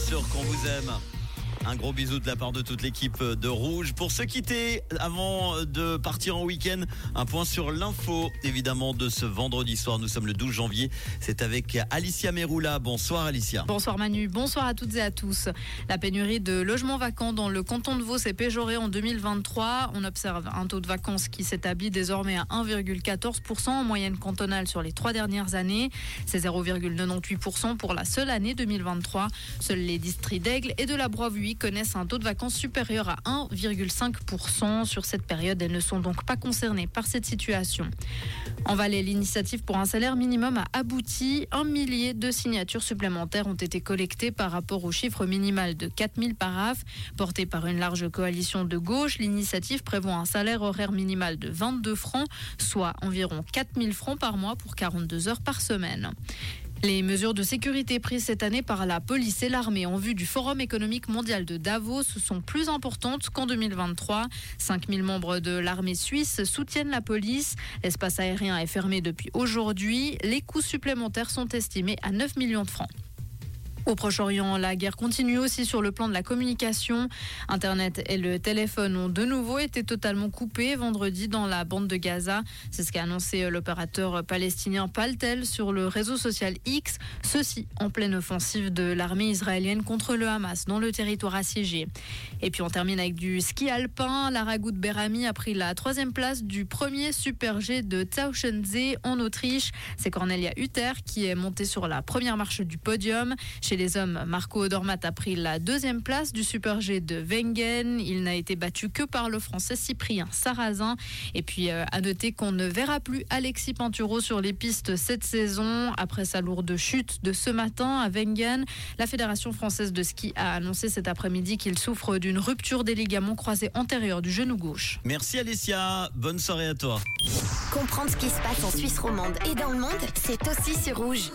sûr qu'on vous aime. Un gros bisou de la part de toute l'équipe de Rouge. Pour se quitter, avant de partir en week-end, un point sur l'info, évidemment, de ce vendredi soir. Nous sommes le 12 janvier. C'est avec Alicia Meroula. Bonsoir Alicia. Bonsoir Manu, bonsoir à toutes et à tous. La pénurie de logements vacants dans le canton de Vaud s'est péjorée en 2023. On observe un taux de vacances qui s'établit désormais à 1,14% en moyenne cantonale sur les trois dernières années. C'est 0,98% pour la seule année 2023. Seuls les districts d'Aigle et de la Broye connaissent un taux de vacances supérieur à 1,5%. Sur cette période, elles ne sont donc pas concernées par cette situation. En Valais, l'initiative pour un salaire minimum a abouti. Un millier de signatures supplémentaires ont été collectées par rapport au chiffre minimal de 4000 paraphes. Portée par une large coalition de gauche, l'initiative prévoit un salaire horaire minimal de 22 francs, soit environ 4000 francs par mois pour 42 heures par semaine. Les mesures de sécurité prises cette année par la police et l'armée en vue du Forum économique mondial de Davos sont plus importantes qu'en 2023. 5000 membres de l'armée suisse soutiennent la police. L'espace aérien est fermé depuis aujourd'hui. Les coûts supplémentaires sont estimés à 9 millions de francs. Au Proche-Orient, la guerre continue aussi sur le plan de la communication. Internet et le téléphone ont de nouveau été totalement coupés vendredi dans la bande de Gaza. C'est ce qu'a annoncé l'opérateur palestinien Paltel sur le réseau social X. Ceci en pleine offensive de l'armée israélienne contre le Hamas dans le territoire assiégé. Et puis on termine avec du ski alpin. La Ragout Berami a pris la troisième place du premier Super G de Tauchensee en Autriche. C'est Cornelia Hutter qui est montée sur la première marche du podium. Chez les hommes, Marco Odermatt a pris la deuxième place du Super G de Wengen. Il n'a été battu que par le Français Cyprien Sarrazin. Et puis euh, à noter qu'on ne verra plus Alexis Pinturo sur les pistes cette saison après sa lourde chute de ce matin à Wengen. La Fédération française de ski a annoncé cet après-midi qu'il souffre d'une rupture des ligaments croisés antérieurs du genou gauche. Merci Alicia. Bonne soirée à toi. Comprendre ce qui se passe en Suisse romande et dans le monde, c'est aussi sur rouge.